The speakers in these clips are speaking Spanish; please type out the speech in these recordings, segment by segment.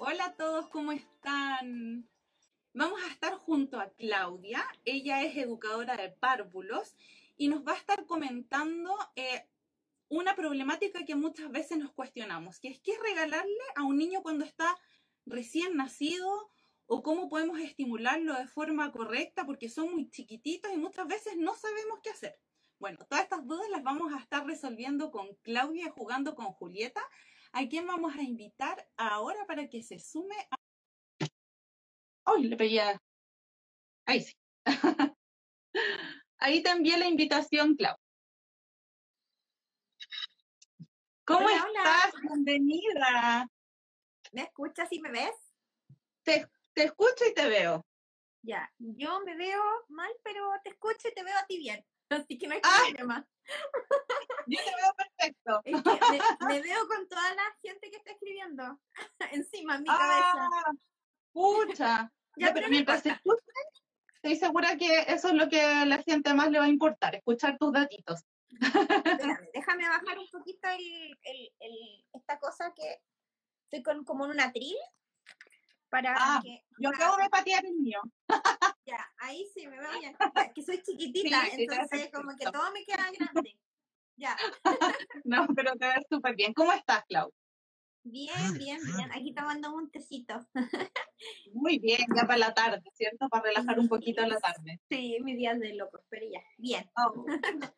Hola a todos, ¿cómo están? Vamos a estar junto a Claudia, ella es educadora de párvulos y nos va a estar comentando eh, una problemática que muchas veces nos cuestionamos, que es qué regalarle a un niño cuando está recién nacido o cómo podemos estimularlo de forma correcta porque son muy chiquititos y muchas veces no sabemos qué hacer. Bueno, todas estas dudas las vamos a estar resolviendo con Claudia jugando con Julieta, a quien vamos a invitar ahora para que se sume a... ¡Ay, le pegué Ahí sí. Ahí también la invitación, Claudia. ¿Cómo Hola, estás? hola. Bienvenida. ¿Me escuchas y me ves? Te, te escucho y te veo. Ya, yo me veo mal, pero te escucho y te veo a ti bien. Así que no hay Ah. problema. Yo te veo perfecto. Es que me, me veo con toda la gente que está escribiendo encima en mi cabeza. Ah, pucha. Ya, pero mientras se escuchen, estoy segura que eso es lo que a la gente más le va a importar, escuchar tus datitos. Espérame, déjame bajar un poquito el, el- el- esta cosa que estoy con como en un atril para Ah, que Yo para- acabo de patear el mío. ya, ahí sí me veo bien. Que soy chiquitita, Sí, sí, entonces como que todo me queda grande. Ya, No, pero te ves súper bien. ¿Cómo estás, Clau? bien, bien, bien. Aquí tomando un tecito. Muy bien, ya para la tarde, ¿cierto? Para relajar un poquito la tarde. Sí, mis días de locos, pero ya, bien. Oh.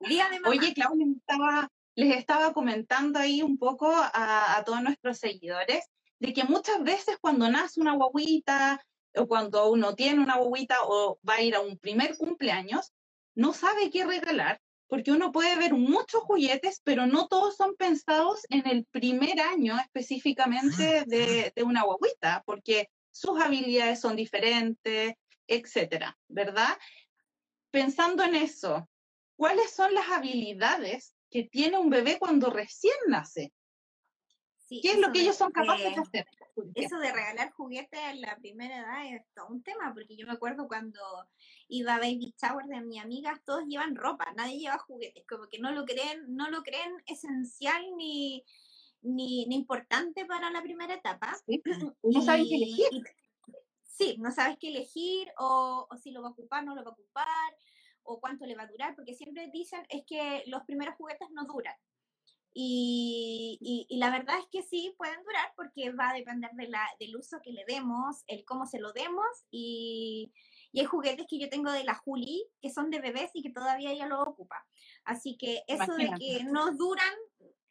Día de mamá. Oye, Clau, les estaba, les estaba comentando ahí un poco a, a todos nuestros seguidores de que muchas veces cuando nace una guaguita o cuando uno tiene una guaguita o va a ir a un primer cumpleaños, no sabe qué regalar porque uno puede ver muchos juguetes, pero no todos son pensados en el primer año específicamente de, de una guaguita, porque sus habilidades son diferentes, etcétera, ¿verdad? Pensando en eso, ¿cuáles son las habilidades que tiene un bebé cuando recién nace? Sí, ¿Qué es lo que de- ellos son capaces de- hacer? Eso de regalar juguetes en la primera edad es todo un tema, porque yo me acuerdo cuando iba a baby shower de mis amigas, todos llevan ropa, nadie lleva juguetes, como que no lo creen, no lo creen esencial ni, ni, ni importante para la primera etapa. Sí, No saben qué elegir. y- sí, no sabes qué elegir o, o si lo va a ocupar, no lo va a ocupar o cuánto le va a durar, porque siempre dicen es que los primeros juguetes no duran. Y, y- y la verdad es que sí, pueden durar porque va a depender de la, del uso que le demos, el cómo se lo demos. Y, y hay juguetes que yo tengo de la Juli que son de bebés y que todavía ella lo ocupa. Así que eso de Imagínate. que no duran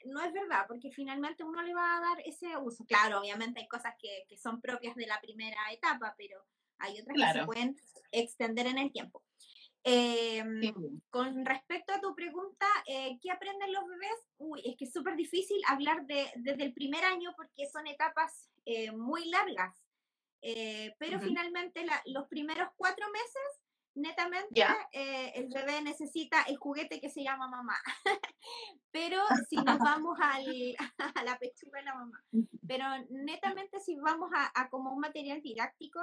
no es verdad, porque finalmente uno le va a dar ese uso. Claro, obviamente hay cosas que, que son propias de la primera etapa, pero hay otras que se Claro. pueden extender en el tiempo. Em, Sí. con respecto tu pregunta, eh, ¿qué aprenden los bebés? Uy, es que es súper difícil hablar de, desde el primer año porque son etapas eh, muy largas. Eh, pero Ujú. finalmente la- los primeros cuatro meses, netamente, Ya. eh, el bebé necesita el juguete que se llama mamá. pero si nos vamos al, a la pechuga de la mamá, pero netamente si vamos a, a como un material didáctico,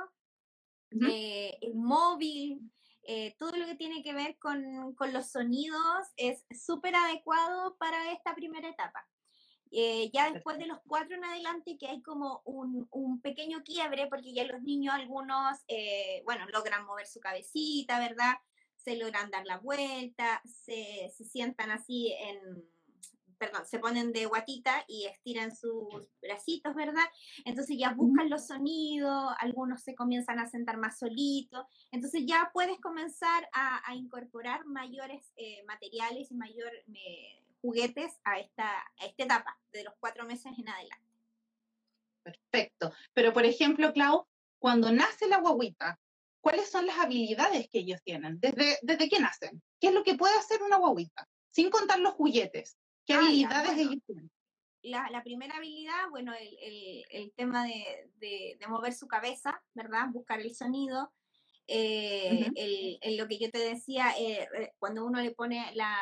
Ujú. eh, el móvil, eh, todo lo que tiene que ver con, con los sonidos es súper adecuado para esta primera etapa. Eh, ya después de los cuatro en adelante, que hay como un, un pequeño quiebre, porque ya los niños, algunos, eh, bueno, logran mover su cabecita, ¿verdad? Se logran dar la vuelta, se, se sientan así en, perdón, se ponen de guatita y estiran sus bracitos, ¿verdad? Entonces ya buscan los sonidos, algunos se comienzan a sentar más solitos, entonces ya puedes comenzar a, a incorporar mayores eh, materiales y mayor eh, juguetes a esta, a esta etapa, de los cuatro meses en adelante. Perfecto. Pero, por ejemplo, Clau, cuando nace la guaguita, ¿cuáles son las habilidades que ellos tienen? ¿Desde, desde que nacen? ¿Qué es lo que puede hacer una guaguita? Sin contar los juguetes. ¿Qué Ah, ya, habilidades bueno. ellos tienen? La, la primera habilidad, bueno, el, el- el tema de, de- de mover su cabeza, ¿verdad? Buscar el sonido. Eh, Ujú. el- el- lo que yo te decía, eh, eh, cuando uno le pone la,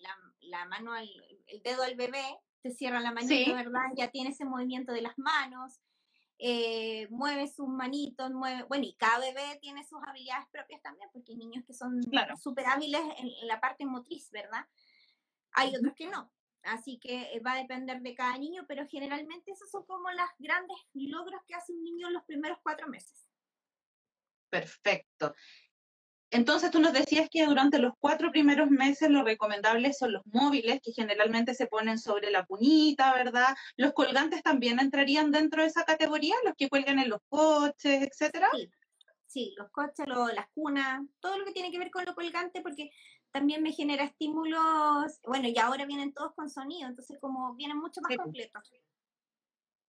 la- la mano, al, el dedo al bebé, te cierra la manita, Sí. ¿verdad? Ya tiene ese movimiento de las manos, eh, mueve sus manitos, mueve, bueno, y cada bebé tiene sus habilidades propias también, porque hay niños que son Claro. súper hábiles en, en la parte motriz, ¿verdad? Hay otros que no. Así que eh, va a depender de cada niño, pero generalmente esos son como los grandes logros que hace un niño en los primeros cuatro meses. Perfecto. Entonces tú nos decías que durante los cuatro primeros meses lo recomendable son los móviles, que generalmente se ponen sobre la cunita, ¿verdad? Los colgantes también entrarían dentro de esa categoría, los que cuelgan en los coches, etcétera. Sí, sí los coches, las cunas, todo lo que tiene que ver con lo colgante, porque también me genera estímulos, bueno, y ahora vienen todos con sonido, entonces como vienen mucho más completos.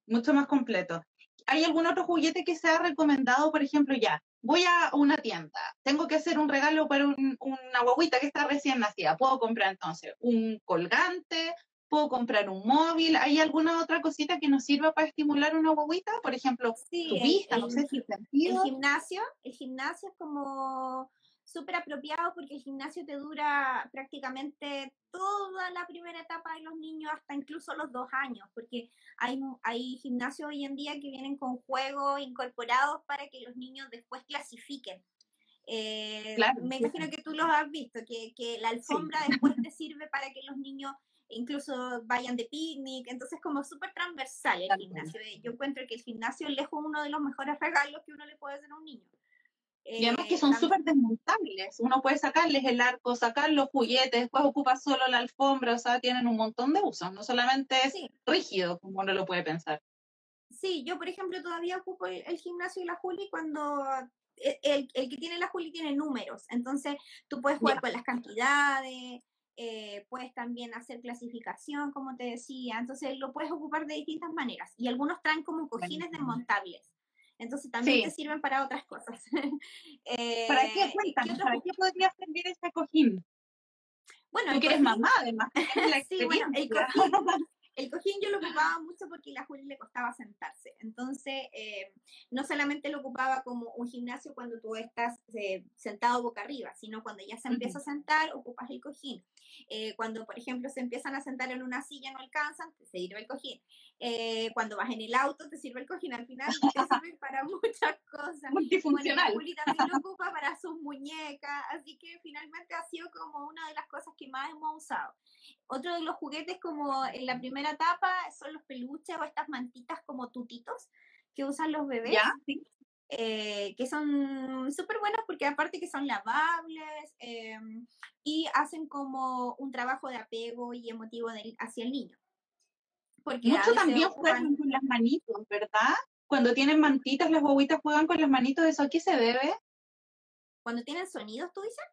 Mucho más completos. ¿Hay algún otro juguete que se ha recomendado, por ejemplo, ya? Voy a una tienda, tengo que hacer un regalo para una guaguita que está recién nacida. ¿Puedo comprar entonces un colgante? ¿Puedo comprar un móvil? ¿Hay alguna otra cosita que nos sirva para estimular una guaguita? Por ejemplo, sí, tu vista, no sé si El gimnasio, el gimnasio es como súper apropiado porque el gimnasio te dura prácticamente toda la primera etapa de los niños, hasta incluso los dos años, porque hay, hay gimnasios hoy en día que vienen con juegos incorporados para que los niños después clasifiquen. Eh, me imagino que tú los has visto, que, que la alfombra después te sirve para que los niños incluso vayan de picnic, entonces como súper transversal el gimnasio. Yo encuentro que el gimnasio es lejos uno de los mejores regalos que uno le puede hacer a un niño. Y además que eh, son súper desmontables. Uno puede sacarles el arco, sacar los juguetes, después ocupa solo la alfombra, o sea, tienen un montón de usos. No solamente es rígido, como uno lo puede pensar. Sí, yo por ejemplo todavía ocupo el, gimnasio y la Juli cuando eh, el, el, que tiene la Juli tiene números. Entonces tú puedes jugar con las cantidades, eh, puedes también hacer clasificación, como te decía. Entonces lo puedes ocupar de distintas maneras. Y algunos traen como cojines desmontables. Entonces también te sirven para otras cosas. ¿Para qué eh, cuéntanos? ¿Para qué podría servir este cojín? Bueno, Tú que eres mamá, además. sí, bueno, el cojín, el cojín yo lo ocupaba mucho porque a la Juli le costaba sentarse. Entonces, eh, no solamente lo ocupaba como un gimnasio cuando tú estás eh, sentado boca arriba, sino cuando ya se empieza a sentar, ocupas el cojín. Eh, cuando, por ejemplo, se empiezan a sentar en una silla, no alcanzan, te sirve el cojín. Cuando vas en el auto, te sirve el cojín. Al final, te sirve para muchas cosas. Multifuncional. Bueno, también lo ocupa para sus muñecas, así que finalmente ha sido como una de las cosas que más hemos usado. Otro de los juguetes como en la primera etapa son los peluches o estas mantitas como tutitos que usan los bebés. Eh, que son súper buenos porque aparte que son lavables em, y hacen como un trabajo de apego y emotivo hacia el niño. Porque Mucho también juegan con las manitos, ¿verdad? Cuando tienen mantitas, las bobitas juegan con las manitos, ¿eso aquí se debe? Cuando tienen sonidos, tú dices?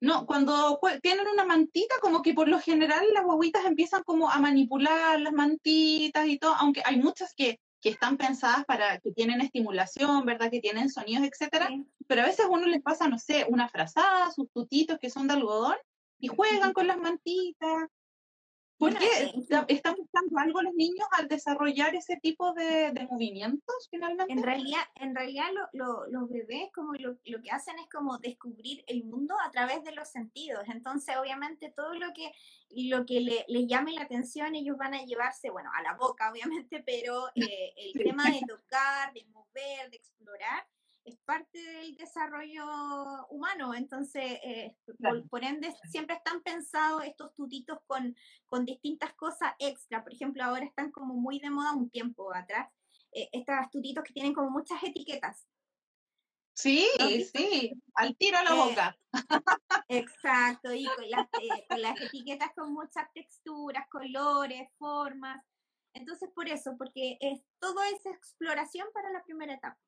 No, cuando tienen una mantita, como que por lo general las guaguitas empiezan como a manipular las mantitas y todo, aunque hay muchas que, que están pensadas para que tienen estimulación, ¿verdad? Que tienen sonidos, etcétera. Pero a veces uno les pasa, no sé, una frazada, sus tutitos que son de algodón y juegan con las mantitas ¿Por qué eh, están buscando algo los niños al desarrollar ese tipo de, movimientos finalmente? En realidad, en realidad los bebés como lo, que hacen es como descubrir el mundo a través de los sentidos. Entonces, obviamente, todo lo que, lo que le, les llame la atención, ellos van a llevarse, bueno, a la boca, obviamente, pero eh, el tema de tocar, de mover, de explorar, es parte del desarrollo humano, entonces, eh, por, ende, siempre están pensados estos tutitos con, con distintas cosas extra. Por ejemplo, ahora están como muy de moda un tiempo atrás, eh, estos tutitos que tienen como muchas etiquetas. Sí, sí, al tiro a la eh, boca. Exacto, y con las, con las etiquetas con muchas texturas, colores, formas. Entonces, por eso, porque es todo es exploración para la primera etapa.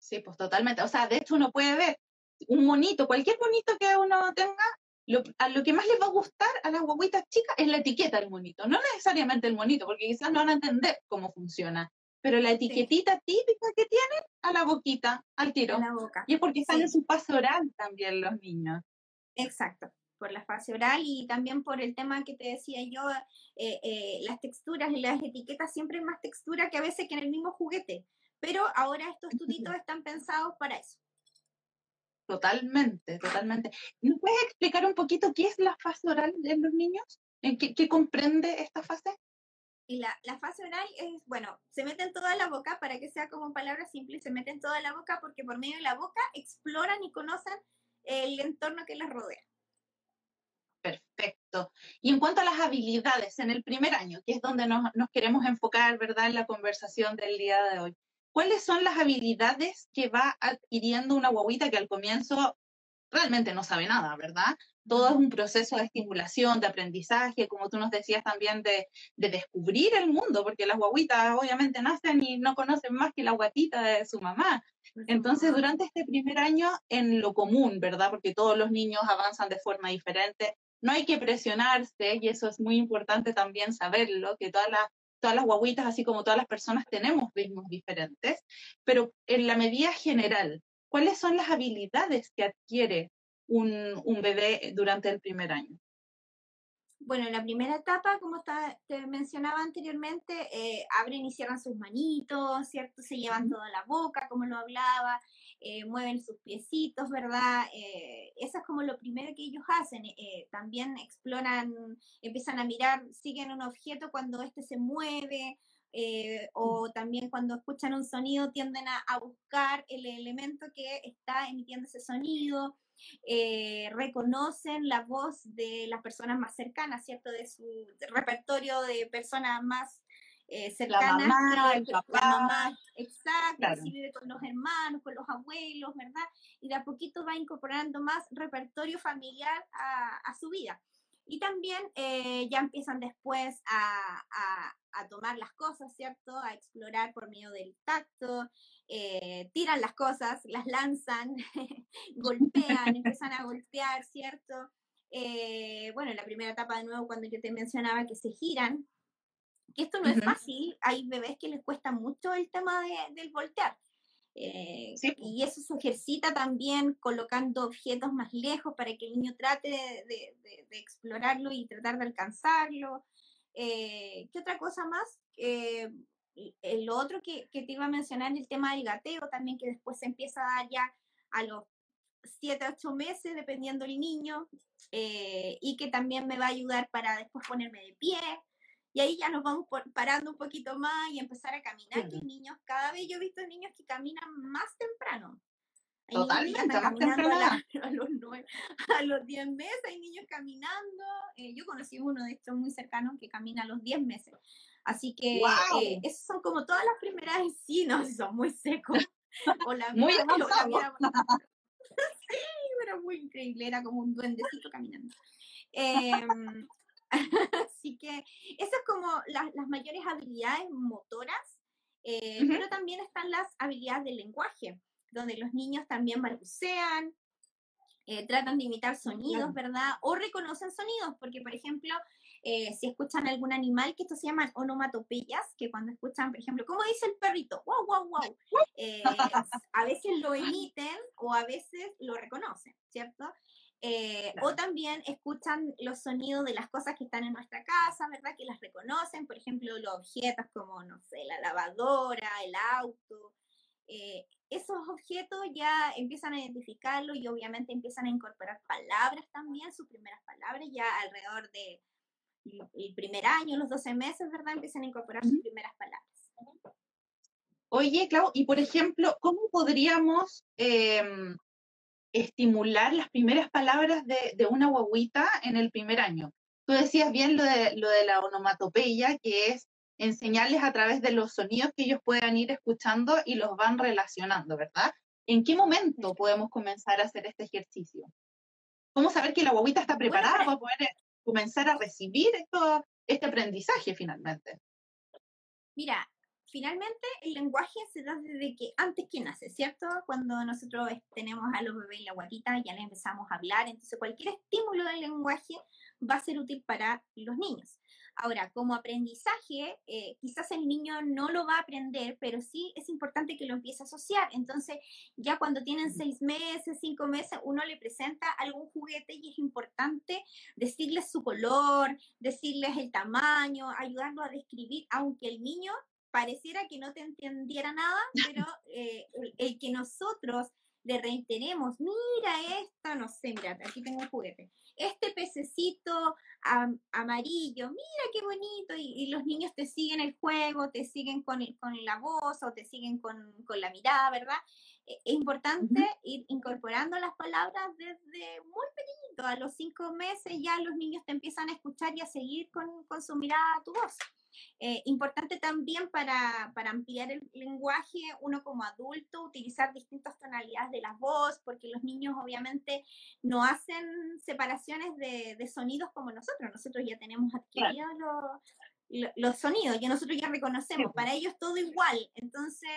Sí, pues totalmente. O sea, de hecho uno puede ver un monito, cualquier monito que uno tenga, lo, a lo que más les va a gustar a las guaguitas chicas es la etiqueta del monito, no necesariamente el monito, porque quizás no van a entender cómo funciona, pero la etiquetita típica que tienen a la boquita, al tiro. A la boca. Y es porque están en su fase oral también los niños. Exacto, por la fase oral y también por el tema que te decía yo, eh, eh, las texturas y las etiquetas siempre hay más textura que a veces que en el mismo juguete pero ahora estos tutitos están pensados para eso. Totalmente, totalmente. ¿Nos puedes explicar un poquito qué es la fase oral en los niños? ¿En qué, comprende esta fase? Y la, la, fase oral es, bueno, se meten toda la boca, para que sea como palabra simple, se meten toda la boca porque por medio de la boca exploran y conocen el entorno que les rodea. Perfecto. Y en cuanto a las habilidades en el primer año, que es donde nos, nos, queremos enfocar, ¿verdad?, en la conversación del día de hoy. ¿Cuáles son las habilidades que va adquiriendo una guaguita que al comienzo realmente no sabe nada, ¿verdad? Todo es un proceso de estimulación, de aprendizaje, como tú nos decías también, de, de descubrir el mundo, porque las guaguitas obviamente nacen y no conocen más que la guatita de su mamá. Entonces, durante este primer año, en lo común, ¿verdad? Porque todos los niños avanzan de forma diferente, no hay que presionarse, y eso es muy importante también saberlo, que todas las, todas las guaguitas, así como todas las personas, tenemos ritmos diferentes, pero en la medida general, ¿cuáles son las habilidades que adquiere un, un bebé durante el primer año? Bueno, en la primera etapa, como te mencionaba anteriormente, eh, abren y cierran sus manitos, ¿cierto? Se llevan toda la boca, como lo hablaba, eh, mueven sus piecitos, ¿verdad? Eh, eso es como lo primero que ellos hacen. también exploran, empiezan a mirar, siguen un objeto cuando éste se mueve, o también cuando escuchan un sonido tienden a, a, buscar el elemento que está emitiendo ese sonido. Eh, reconocen la voz de las personas más cercanas, ¿cierto? De su repertorio de personas más eh, cercanas. La mamá, exacto, vive con los hermanos, con los abuelos, ¿verdad? Y de a poquito va incorporando más repertorio familiar a, su vida. Y también eh, ya empiezan después a, a, tomar las cosas, ¿cierto? A explorar por medio del tacto, eh, tiran las cosas, las lanzan, golpean, empiezan a golpear, ¿cierto? Eh, bueno, en la primera etapa de nuevo, cuando yo te mencionaba que se giran, que esto no es fácil, hay bebés que les cuesta mucho el tema del voltear. Eh, y eso se ejercita también colocando objetos más lejos para que el niño trate de, de explorarlo y tratar de alcanzarlo. ¿Qué otra cosa más? el otro que, que, te iba a mencionar, el tema del gateo también, que después se empieza a dar ya a los 7, 8 meses, dependiendo del niño, eh, y que también me va a ayudar para después ponerme de pie. Y ahí ya nos vamos parando un poquito más y empezar a caminar, que niños, cada vez yo he visto niños que caminan más temprano. Totalmente, más temprano. A, los a los 10 meses hay niños caminando. Eh, yo conocí uno de estos muy cercanos que camina a los 10 meses. Así que eh, esas son como todas las primeras sí, no, son muy secos. O la muy mía, Sí, pero muy increíble, era como un duendecito caminando. Em, así que esas es como las, las mayores habilidades motoras, eh, pero también están las habilidades del lenguaje, donde los niños también balbucean, eh, tratan de imitar sonidos, ¿verdad? O reconocen sonidos, porque por ejemplo, eh, si escuchan algún animal, que esto se llaman onomatopeyas, que cuando escuchan, por ejemplo, ¿cómo dice el perrito? ¡Wow, wow, wow! Eh, a veces lo emiten o a veces lo reconocen, ¿cierto? Eh, o también escuchan los sonidos de las cosas que están en nuestra casa, ¿verdad? Que las reconocen, por ejemplo, los objetos como, no sé, la lavadora, el auto. esos objetos ya empiezan a identificarlo y obviamente empiezan a incorporar palabras también, sus primeras palabras, ya alrededor de el primer año, los 12 meses, ¿verdad? Empiezan a incorporar sus primeras palabras. Oye, Clau, y por ejemplo, ¿cómo podríamos em, estimular las primeras palabras de, de, una guaguita en el primer año? Tú decías bien lo de, lo de la onomatopeya, que es enseñarles a través de los sonidos que ellos puedan ir escuchando y los van relacionando, ¿verdad? ¿En qué momento podemos comenzar a hacer este ejercicio? ¿Cómo saber que la guaguita está preparada para poder comenzar a recibir esto, este aprendizaje finalmente? Mira, finalmente el lenguaje se da desde que antes que nace, ¿cierto? Cuando nosotros tenemos a los bebés en la guatita, ya les empezamos a hablar, entonces cualquier estímulo del lenguaje va a ser útil para los niños. Ahora, como aprendizaje, eh, quizás el niño no lo va a aprender, pero sí es importante que lo empiece a asociar. Entonces, ya cuando tienen seis meses, cinco meses, uno le presenta algún juguete y es importante decirles su color, decirles el tamaño, ayudarlo a describir, aunque el niño pareciera que no te entendiera nada, pero eh, el, que nosotros le reiteremos, mira esto, no sé, mira, aquí tengo un juguete, este pececito amarillo, mira qué bonito, y, los niños te siguen el juego, te siguen con, con la voz o te siguen con, con la mirada, ¿verdad? E, es importante ir incorporando las palabras desde muy pequeñito, a los cinco meses ya los niños te empiezan a escuchar y a seguir con, con su mirada tu voz. Eh, importante también para, para, ampliar el lenguaje, uno como adulto, utilizar distintas tonalidades de la voz, porque los niños obviamente no hacen separaciones de, de sonidos como nosotros. Nosotros ya tenemos adquiridos los, los, sonidos, ya nosotros ya reconocemos. Para ellos todo igual. Entonces,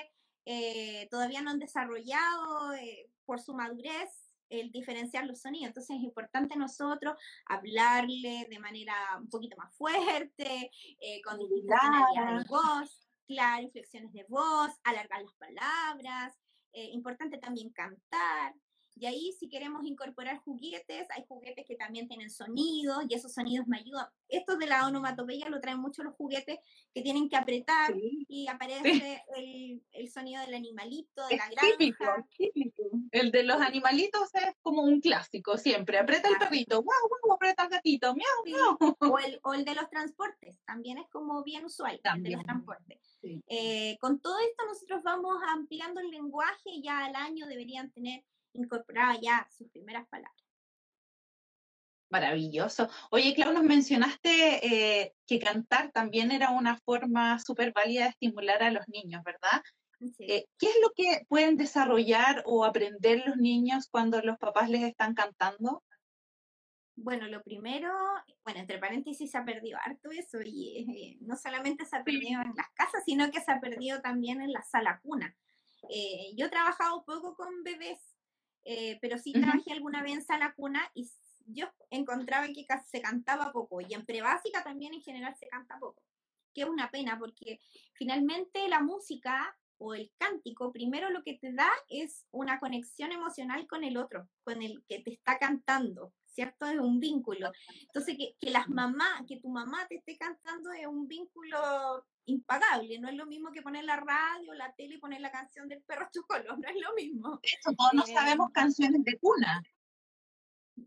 eh, todavía no han desarrollado eh, por su madurez el diferenciar los sonidos. Entonces es importante nosotros hablarle de manera un poquito más fuerte, eh, con distintas de voz, claro, inflexiones de voz, alargar las palabras. Eh, importante también cantar. Y ahí si queremos incorporar juguetes, hay juguetes que también tienen sonidos y esos sonidos me ayudan. Estos de la onomatopeya lo traen mucho los juguetes que tienen que apretar y aparece el, el, sonido del animalito, de la granja. Típico, típico. El de los animalitos es como un clásico siempre. Aprieta el perrito, wow, wow, aprieta el gatito, miau, miau. O el, o el de los transportes, también es como bien usual, también. el de los transportes. Eh, con todo esto nosotros vamos ampliando el lenguaje ya al año deberían tener incorporaba ya sus primeras palabras. Maravilloso. Oye, Clau, nos mencionaste eh, que cantar también era una forma súper válida de estimular a los niños, ¿verdad? Eh, ¿Qué es lo que pueden desarrollar o aprender los niños cuando los papás les están cantando? Bueno, lo primero, bueno, entre paréntesis se ha perdido harto eso y eh, no solamente se ha perdido en las casas, sino que se ha perdido también en la sala cuna. yo he trabajado poco con bebés eh, pero sí trabajé alguna vez en sala cuna y yo encontraba que se cantaba poco y en prebásica también en general se canta poco, que es una pena porque finalmente la música o el cántico primero lo que te da es una conexión emocional con el otro, con el que te está cantando, ¿cierto? Es un vínculo. Entonces, que, que las mamás, que tu mamá te esté cantando es un vínculo impagable. No es lo mismo que poner la radio, la tele y poner la canción del perro chocolo, no es lo mismo. Eso, todos no sabemos eh, canciones de cuna.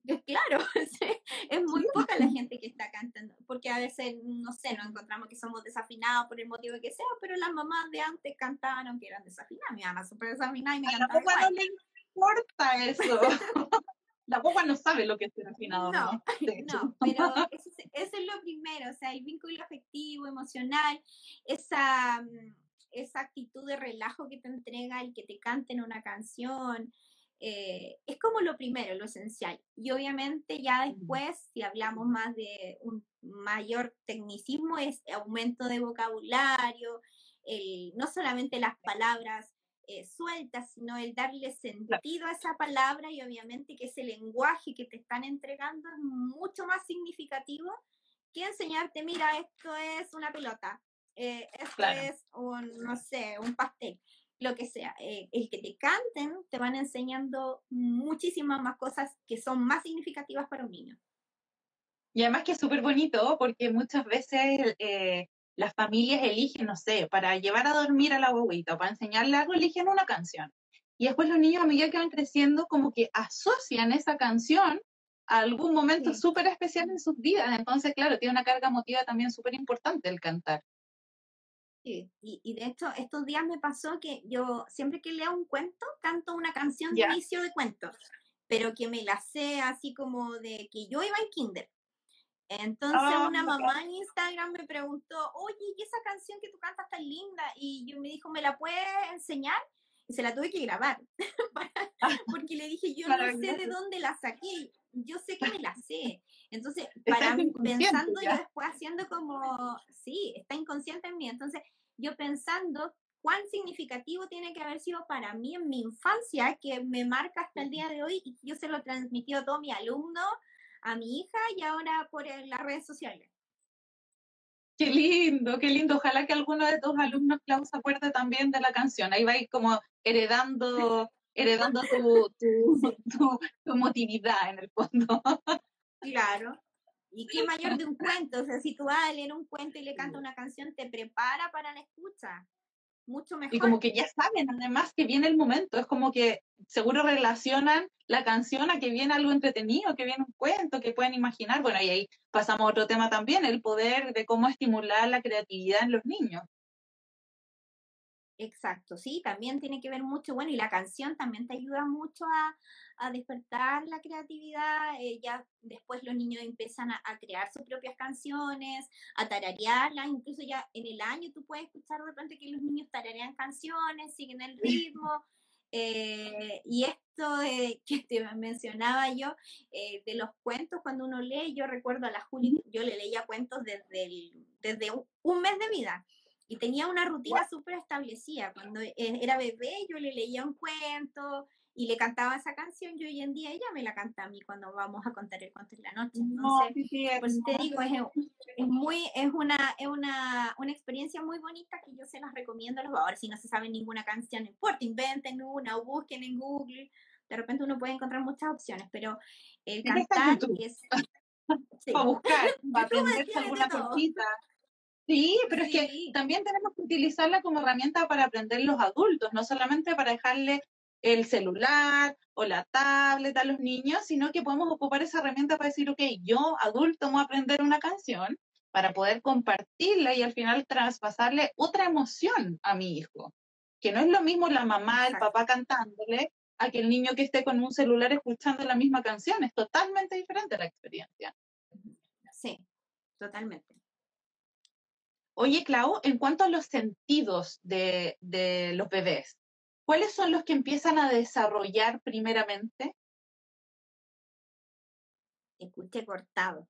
Claro, es muy poca la gente que está cantando, porque a veces, no sé, nos encontramos que somos desafinados por el motivo que sea, pero las mamás de antes cantaban aunque eran desafinadas, mi mamá súper desafinada y me cantaba no le importa eso. la boba no sabe lo que es ser afinado. No, no, pero eso, es lo primero, o sea, el vínculo afectivo, emocional, esa, mm, esa actitud de relajo que te entrega el que te canten una canción, eh, es como lo primero, lo esencial. Y obviamente ya después, si hablamos más de un mayor tecnicismo, es aumento de vocabulario, no solamente las palabras eh, suelta, sino el darle sentido a esa palabra y obviamente que ese lenguaje que te están entregando es mucho más significativo que enseñarte, mira, esto es una pelota, eh, esto es un, no sé, un pastel, lo que sea. Eh, el que te canten te van enseñando muchísimas más cosas que son más significativas para un niño. Y además que es súper bonito porque muchas veces las familias eligen, no sé, para llevar a dormir a la guaguita o para enseñarle algo, eligen una canción. Y después los niños a medida que van creciendo, como que asocian esa canción a algún momento súper especial en sus vidas. Entonces, claro, tiene una carga emotiva también súper importante el cantar. Sí, y, de hecho, estos días me pasó que yo siempre que leo un cuento, canto una canción de inicio de cuentos, pero que me la sé así como de que yo iba en kinder. Entonces ah, una mamá en Instagram me preguntó, oye, ¿y esa canción que tú cantas tan linda? Y yo me dijo, ¿me la puedes enseñar? Y se la tuve que grabar, ah, porque le dije, yo no sé de dónde la saqué, yo sé que me la sé. Entonces, para pensando yo después haciendo como, sí, está inconsciente en mí. Entonces, yo pensando cuán significativo tiene que haber sido para mí en mi infancia, que me marca hasta el día de hoy y yo se lo transmitió a todos mis alumnos, a mi hija y ahora por las redes sociales. Qué lindo, qué lindo. Ojalá que alguno de tus alumnos, Clau, se acuerde también de la canción. Ahí va a ir como heredando, heredando tu, tu, tu, emotividad en el fondo. Claro. Y qué mayor de un cuento. O sea, si tú vas a leer un cuento y le cantas una canción, te prepara para la escucha. Mucho mejor. Y como que ya saben, además, que viene el momento. Es como que seguro relacionan la canción a que viene algo entretenido, que viene un cuento, que pueden imaginar. Bueno, y ahí pasamos a otro tema también, el poder de cómo estimular la creatividad en los niños. Exacto, sí, también tiene que ver mucho, bueno, y la canción también te ayuda mucho a, a despertar la creatividad, eh, ya después los niños empiezan a, crear sus propias canciones, a tararearlas, incluso ya en el año tú puedes escuchar de repente que los niños tararean canciones, siguen el ritmo, eh, y esto que te mencionaba yo, eh, de los cuentos, cuando uno lee, yo recuerdo a la Juli, yo le leía cuentos desde, desde un mes de vida y tenía una rutina súper establecida. Cuando e, era bebé yo le leía un cuento y le cantaba esa canción y hoy en día ella me la canta a mí cuando vamos a contar el cuento en la noche. Entonces, pues te digo, es, es, muy, es, una, es una, una experiencia muy bonita que yo se las recomiendo a los ahora si no se sabe ninguna canción, no importa, inventen una o busquen en Google. De repente uno puede encontrar muchas opciones, pero el cantar es... Para buscar, para aprender alguna cosita. Sí, pero es que también tenemos que utilizarla como herramienta para aprender los adultos, no solamente para dejarle el celular o la tablet a los niños, sino que podemos ocupar esa herramienta para decir, ok, yo adulto voy a aprender una canción para poder compartirla y al final traspasarle otra emoción a mi hijo, que no es lo mismo la mamá, el papá cantándole a que el niño que esté con un celular escuchando la misma canción, es totalmente diferente la experiencia. Sí, totalmente. Oye, Clau, en cuanto a los sentidos de, los bebés, ¿cuáles son los que empiezan a desarrollar primeramente? Escuché cortado.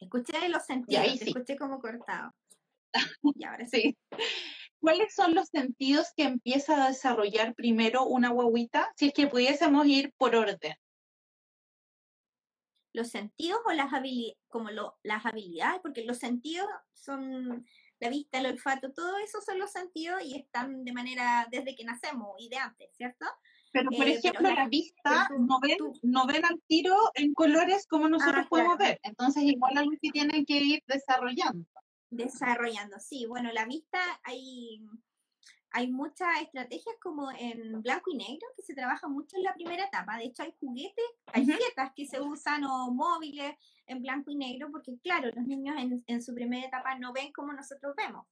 Escuché los sentidos, escuché como cortado. Y ahora sí. ¿Cuáles son los sentidos que empieza a desarrollar primero una guaguita? Si es que pudiésemos ir por orden. Los sentidos o las habilidades, como las habilidades, porque los sentidos son la vista, el olfato, todo eso son los sentidos y están de manera desde que nacemos y de antes, ¿cierto? Pero por eh, ejemplo, la, vista no, ven, no ven al tiro en colores como nosotros ah, podemos ver. Entonces, igual algo que tienen que ir desarrollando. Desarrollando, sí. Bueno, la vista hay hay muchas estrategias como en blanco y negro que se trabaja mucho en la primera etapa. De hecho, hay juguetes, hay uh que se usan o móviles en blanco y negro porque, claro, los niños en, su primera etapa no ven como nosotros vemos.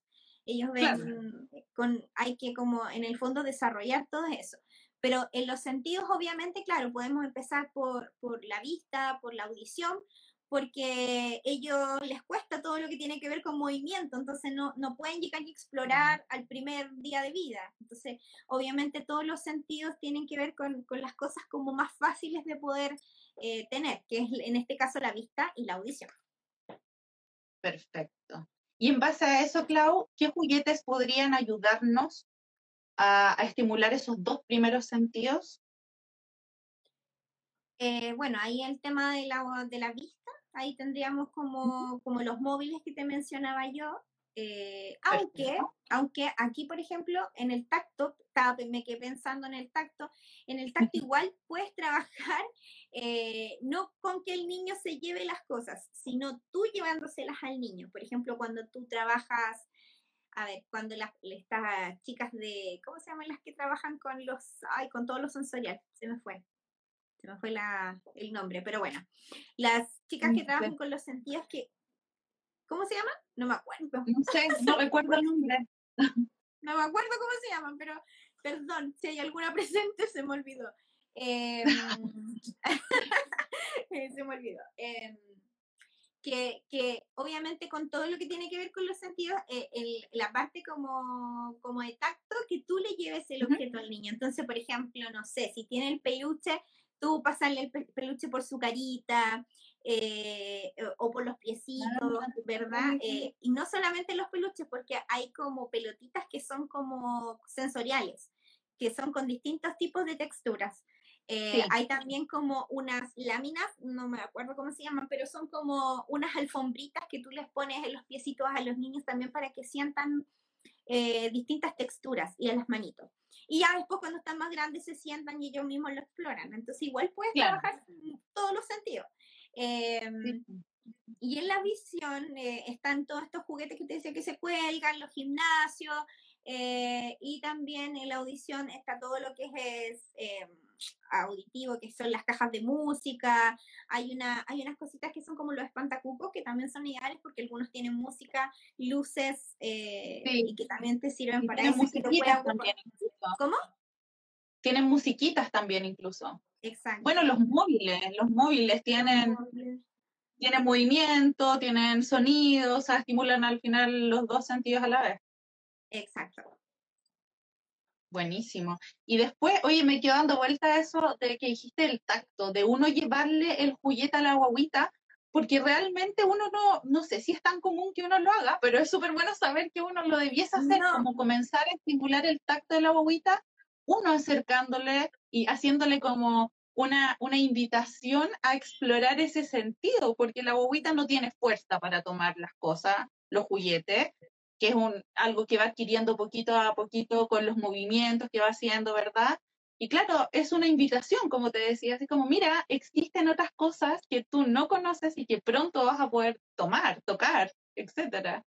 Ellos ven con, hay que como en el fondo desarrollar todo eso. Pero en los sentidos, obviamente, claro, podemos empezar por, por la vista, por la audición, porque ellos les cuesta todo lo que tiene que ver con movimiento, entonces no, no pueden llegar y explorar al primer día de vida. Entonces, obviamente todos los sentidos tienen que ver con, con las cosas como más fáciles de poder eh, tener, que es en este caso la vista y la audición. Perfecto. Y en base a eso, Clau, ¿qué juguetes podrían ayudarnos a, a estimular esos dos primeros sentidos? Eh, bueno, ahí el tema de la, de la vista ahí tendríamos como, como los móviles que te mencionaba yo, eh, aunque, aunque aquí, por ejemplo, en el tacto, me quedé pensando en el tacto, en el tacto igual puedes trabajar eh, no con que el niño se lleve las cosas, sino tú llevándoselas al niño. Por ejemplo, cuando tú trabajas, a ver, cuando las, estas chicas de, ¿cómo se llaman las que trabajan con los, ay, con todos los sensorial? Se me fue se me fue la, el nombre, pero bueno, las chicas que trabajan con los sentidos que, ¿cómo se llaman? No me acuerdo. No sé, no recuerdo el nombre. No me acuerdo cómo se llaman, pero perdón, si hay alguna presente se me olvidó. Em, se me olvidó. Em, que, que, obviamente con todo lo que tiene que ver con los sentidos, eh, el, la parte como, como de tacto, que tú le lleves el objeto al niño. Entonces, por ejemplo, no sé, si tiene el peluche, tú pasarle el peluche por su carita eh, o por los piecitos, ¿verdad? Eh, y no solamente los peluches, porque hay como pelotitas que son como sensoriales, que son con distintos tipos de texturas. Eh, hay también como unas láminas, no me acuerdo cómo se llaman, pero son como unas alfombritas que tú les pones en los piecitos a los niños también para que sientan distintas texturas y a las manitos. Y ya después cuando están más grandes se sientan y ellos mismos lo exploran. Entonces igual puedes trabajar todos los sentidos. Em, y en la visión eh, están todos estos juguetes que te decía que se cuelgan, los gimnasios, eh, y también en la audición está todo lo que es, em, auditivo, que son las cajas de música, hay, una, hay unas cositas que son como los espantacucos, que también son ideales porque algunos tienen música, luces, eh, y que también te sirven para eso. también ¿Cómo? Tienen musiquitas también incluso. Exacto. Bueno, los móviles, los móviles tienen, tienen movimiento, tienen sonidos, o sea, estimulan al final los dos sentidos a la vez. Exacto. Buenísimo. Y después, oye, me quedo dando vuelta a eso de que dijiste el tacto, de uno llevarle el juguete a la guaguita, porque realmente uno no, no sé si es tan común que uno lo haga, pero es súper bueno saber que uno lo debiese hacer, como comenzar a estimular el tacto de la guaguita, uno acercándole y haciéndole como una, una invitación a explorar ese sentido, porque la guaguita no tiene fuerza para tomar las cosas, los juguetes, que es un, algo que va adquiriendo poquito a poquito con los movimientos que va haciendo, ¿verdad? Y claro, es una invitación, como te decía, así como, mira, existen otras cosas que tú no conoces y que pronto vas a poder tomar, tocar, etcétera.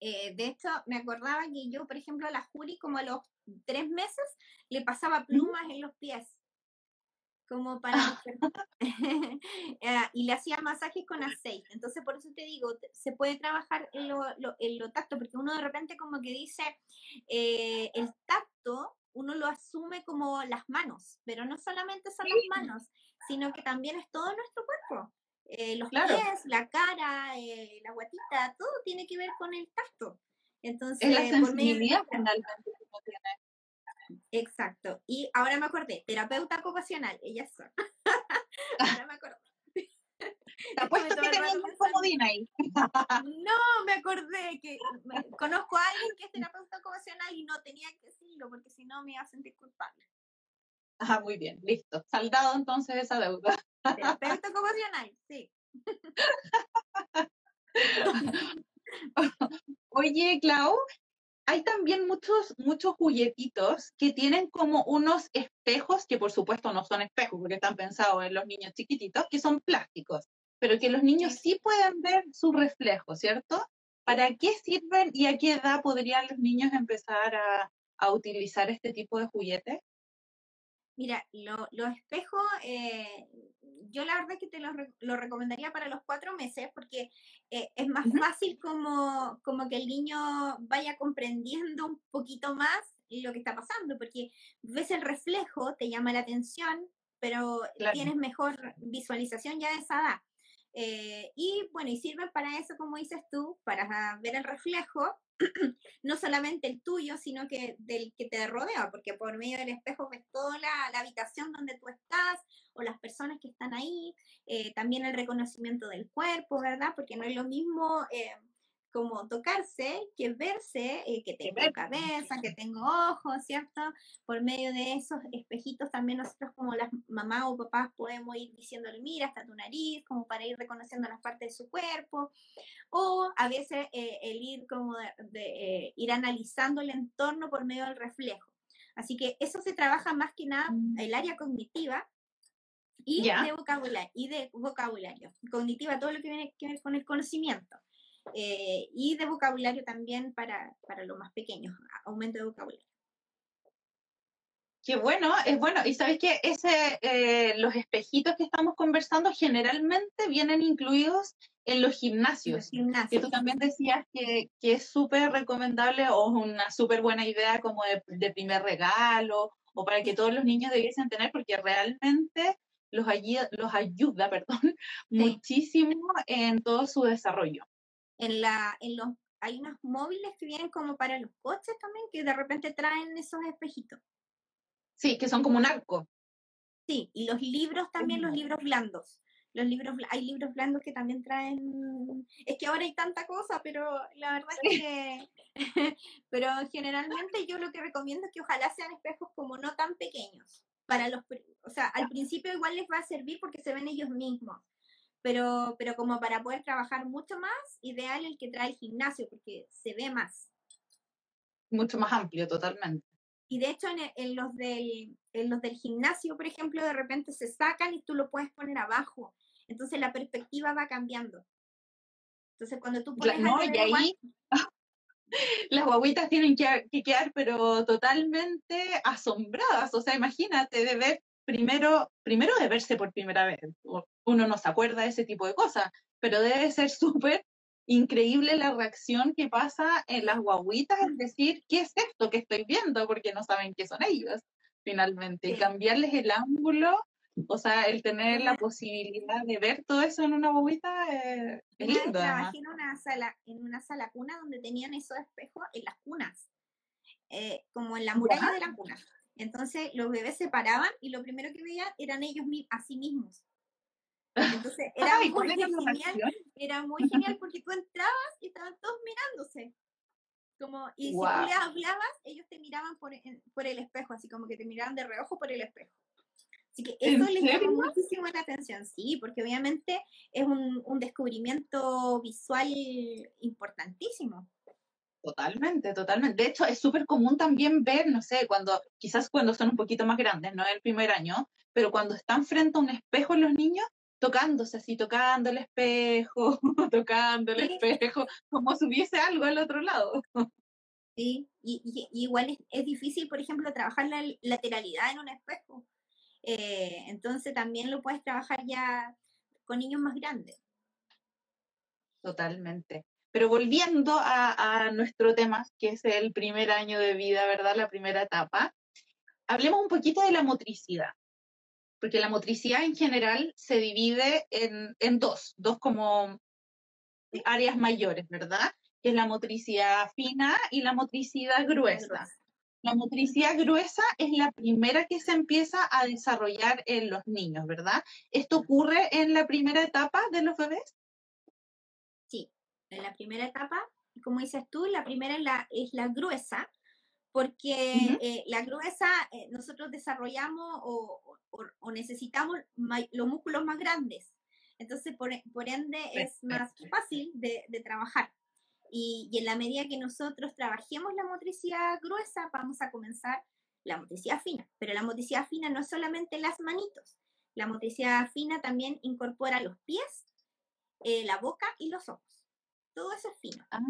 Eh, de hecho, me acordaba que yo, por ejemplo, a la Juri, como a los tres meses, le pasaba plumas en los pies como para ah, y le hacía masajes con aceite. Entonces, por eso te digo, se puede trabajar en lo, lo, tacto, porque uno de repente como que dice, eh, el tacto uno lo asume como las manos, pero no solamente son las manos, sino que también es todo nuestro cuerpo. Eh, los pies, la cara, eh, la guatita, todo tiene que ver con el tacto. Entonces, es la sensibilidad Exacto. Y ahora me acordé, terapeuta ocupacional, ellas son. ahora me acordé. Te apuesto que tenías un comodín ahí. no, me acordé que conozco a alguien que es terapeuta ocupacional y no tenía que decirlo porque si no me iba a sentir culpable. Ah, muy bien, listo. Saldado entonces esa deuda. Terapeuta ocupacional, sí. Oye, Clau, hay también muchos, muchos juguetitos que tienen como unos espejos, que por supuesto no son espejos porque están pensados en los niños chiquititos, que son plásticos, pero que los niños sí pueden ver su reflejo, ¿cierto? ¿Para qué sirven y a qué edad podrían los niños empezar a, a utilizar este tipo de juguetes? Mira, los espejos, eh, yo la verdad que te los lo recomendaría para los cuatro meses porque eh, es más fácil como, como que el niño vaya comprendiendo un poquito más lo que está pasando, porque ves el reflejo, te llama la atención, pero tienes mejor visualización ya de esa edad. Eh, y bueno, y sirven para eso, como dices tú, para ver el reflejo no solamente el tuyo, sino que del que te rodea, porque por medio del espejo ves toda la, habitación donde tú estás o las personas que están ahí, eh, también el reconocimiento del cuerpo, ¿verdad? Porque no es lo mismo eh, como tocarse que verse, eh, que tengo cabeza, que tengo ojos, ¿cierto? Por medio de esos espejitos también nosotros como las mamás o papás podemos ir diciéndole, mira, hasta tu nariz, como para ir reconociendo las partes de su cuerpo, o a veces eh, el ir como de, eh, ir analizando el entorno por medio del reflejo. Así que eso se trabaja más que nada mm. el área cognitiva, y de vocabulario y de vocabulario cognitiva todo lo que viene que ver con el conocimiento eh, y de vocabulario también para, para los más pequeños, aumento de vocabulario. Qué bueno, es bueno. Y sabes que ese, eh, los espejitos que estamos conversando generalmente vienen incluidos en los gimnasios. Que tú también decías que, que es súper recomendable o una súper buena idea como de, de, primer regalo o para que todos los niños debiesen tener porque realmente los, ayuda, los ayuda perdón, muchísimo en todo su desarrollo en la, en los, hay unos móviles que vienen como para los coches también, que de repente traen esos espejitos. Sí, que son como un arco. Sí, y los libros también, los libros blandos. Los libros, hay libros blandos que también traen, es que ahora hay tanta cosa, pero la verdad es que, pero generalmente yo lo que recomiendo es que ojalá sean espejos como no tan pequeños. Para los, o sea, al principio igual les va a servir porque se ven ellos mismos, pero, pero como para poder trabajar mucho más, ideal el que trae el gimnasio, porque se ve más. Mucho más amplio, totalmente. Y de hecho, en, los del, en los del gimnasio, por ejemplo, de repente se sacan y tú lo puedes poner abajo. Entonces la perspectiva va cambiando. Entonces, cuando tú pones. No, y ahí, las guaguitas tienen que, quedar pero totalmente asombradas. O sea, imagínate de ver primero, primero de verse por primera vez. Uno no se acuerda de ese tipo de cosas, pero debe ser súper increíble la reacción que pasa en las guaguitas, es decir, ¿qué es esto que estoy viendo? Porque no saben qué son ellos, finalmente. Y cambiarles el ángulo, o sea, el tener la posibilidad de ver todo eso en una guaguita eh, es lindo. Trabajé en una sala, en una sala cuna donde tenían esos espejos en las cunas, eh, como en la muralla de la cuna. Entonces los bebés se paraban y lo primero que veían eran ellos a sí mismos. Entonces era muy genial, era muy genial porque tú entrabas y estaban todos mirándose. Como, y si tú les hablabas, ellos te miraban por, por, el espejo, así como que te miraban de reojo por el espejo. Así que eso les llamó muchísimo la atención, sí, porque obviamente es un, un descubrimiento visual importantísimo. Totalmente, totalmente. De hecho, es súper común también ver, no sé, cuando, quizás cuando son un poquito más grandes, no el primer año, pero cuando están frente a un espejo los niños, tocándose así, tocando el espejo, tocando el espejo, como si hubiese algo al otro lado. Sí, y, igual es, difícil, por ejemplo, trabajar la lateralidad en un espejo. Eh, entonces también lo puedes trabajar ya con niños más grandes. Totalmente. Pero volviendo a, a, nuestro tema, que es el primer año de vida, ¿verdad? La primera etapa, hablemos un poquito de la motricidad porque la motricidad en general se divide en, en dos, dos como áreas mayores, ¿verdad? Que es la motricidad fina y la motricidad gruesa. La motricidad gruesa es la primera que se empieza a desarrollar en los niños, ¿verdad? ¿Esto ocurre en la primera etapa de los bebés? En la primera etapa, como dices tú, la primera es la, es la gruesa, porque eh, la gruesa eh, nosotros desarrollamos o, o, necesitamos los músculos más grandes. Entonces, por, por ende, es más fácil de, de trabajar. Y, y, en la medida que nosotros trabajemos la motricidad gruesa, vamos a comenzar la motricidad fina. Pero la motricidad fina no es solamente las manitos. La motricidad fina también incorpora los pies, eh, la boca y los ojos. Todo eso es fino. Ah,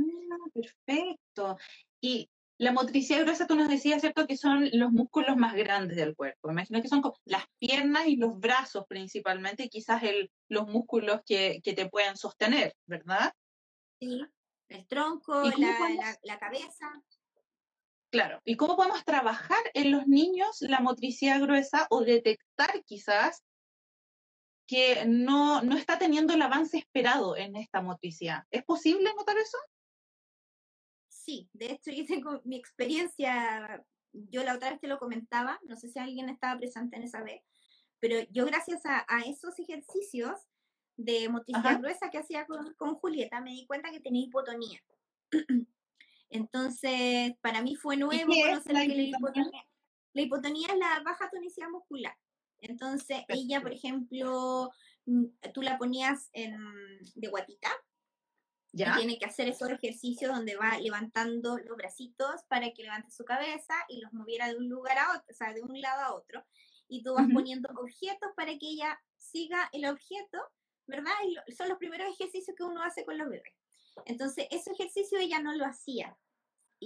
perfecto. Y la motricidad gruesa, tú nos decías, ¿cierto? Que son los músculos más grandes del cuerpo. Imagino que son las piernas y los brazos principalmente, y quizás el, los músculos que, que te puedan sostener, ¿verdad? Sí, el tronco, la, la, cabeza. Claro, ¿y cómo podemos trabajar en los niños la motricidad gruesa o detectar quizás que no, no está teniendo el avance esperado en esta motricidad? ¿Es posible notar eso? sí, de hecho yo tengo mi experiencia, yo la otra vez te lo comentaba, no sé si alguien estaba presente en esa vez, pero yo gracias a, esos ejercicios de motricidad gruesa que hacía con, con, Julieta, me di cuenta que tenía hipotonía. Entonces, para mí fue nuevo conocer la, que la hipotonía. La hipotonía es la baja tonicidad muscular. Entonces, ella, por ejemplo, mm, tú la ponías en, de guatita, tiene que hacer esos ejercicios donde va levantando los bracitos para que levante su cabeza y los moviera de un lugar a otro, o sea, de un lado a otro. Y tú vas poniendo objetos para que ella siga el objeto, ¿verdad? Y son los primeros ejercicios que uno hace con los bebés. Entonces, ese ejercicio ella no lo hacía.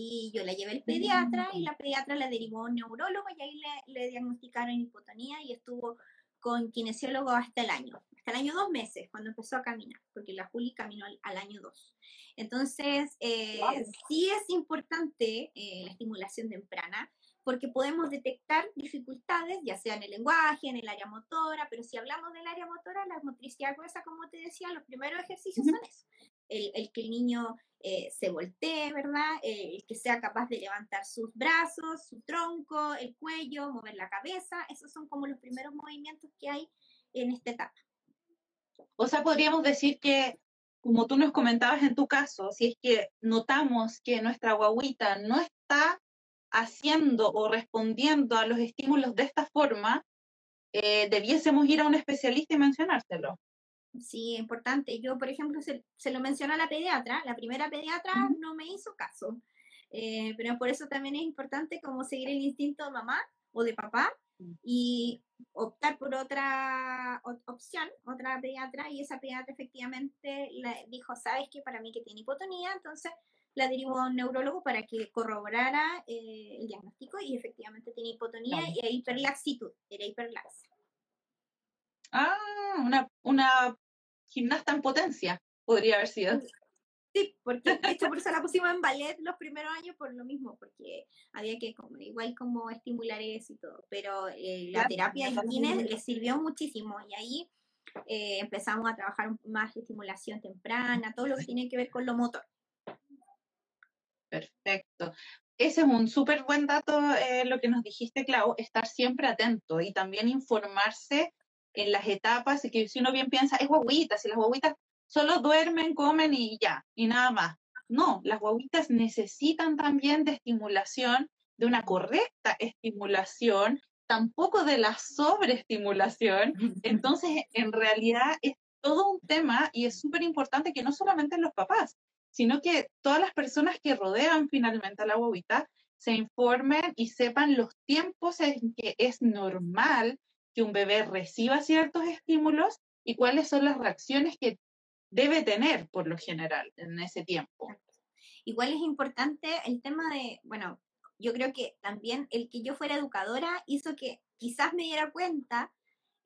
Y yo la llevé al pediatra y la pediatra la derivó a un neurólogo y ahí le, le diagnosticaron hipotonía y estuvo con kinesiólogo hasta el año, hasta el año dos meses, cuando empezó a caminar, porque la Juli caminó al, año dos. Entonces, eh, sí es importante eh, la estimulación temprana, porque podemos detectar dificultades, ya sea en el lenguaje, en el área motora, pero si hablamos del área motora, la motricidad gruesa, como te decía, los primeros ejercicios son eso. El, que el niño eh, se voltee, ¿verdad? el que sea capaz de levantar sus brazos, su tronco, el cuello, mover la cabeza, esos son como los primeros movimientos que hay en esta etapa. O sea, podríamos decir que como tú nos comentabas en tu caso, si es que notamos que nuestra guaguita no está haciendo o respondiendo a los estímulos de esta forma, eh, debiésemos ir a un especialista y mencionárselo. Sí, importante. Yo, por ejemplo, se, lo menciono a la pediatra. La primera pediatra no me hizo caso. Eh, pero por eso también es importante como seguir el instinto de mamá o de papá mm. y optar por otra opción, otra pediatra, y esa pediatra efectivamente le dijo, sabes que para mí que tiene hipotonía, entonces la derivó a un neurólogo para que corroborara eh, el diagnóstico y efectivamente tenía hipotonía y hiperlaxitud, era hiperlaxa. Ah, una, una gimnasta en potencia podría haber sido. Sí, porque de hecho por eso la pusimos en ballet los primeros años por lo mismo, porque había que como, igual como estimular eso y todo, pero eh, la terapia de Guinness le sirvió muchísimo y ahí eh, empezamos a trabajar más estimulación temprana, todo lo que tiene que ver con lo motor. Perfecto. Ese es un súper buen dato, eh, lo que nos dijiste, Clau, estar siempre atento y también informarse en las etapas, y que si uno bien piensa, es guaguita, si las guaguitas solo duermen, comen y ya, y nada más. No, las guaguitas necesitan también de estimulación, de una correcta estimulación, tampoco de la sobreestimulación. Entonces, en realidad es todo un tema y es súper importante que no solamente los papás, sino que todas las personas que rodean finalmente a la guaguita se informen y sepan los tiempos en que es normal que un bebé reciba ciertos estímulos y cuáles son las reacciones que debe tener por lo general en ese tiempo. Igual es importante el tema de, bueno, yo creo que también el que yo fuera educadora hizo que quizás me diera cuenta,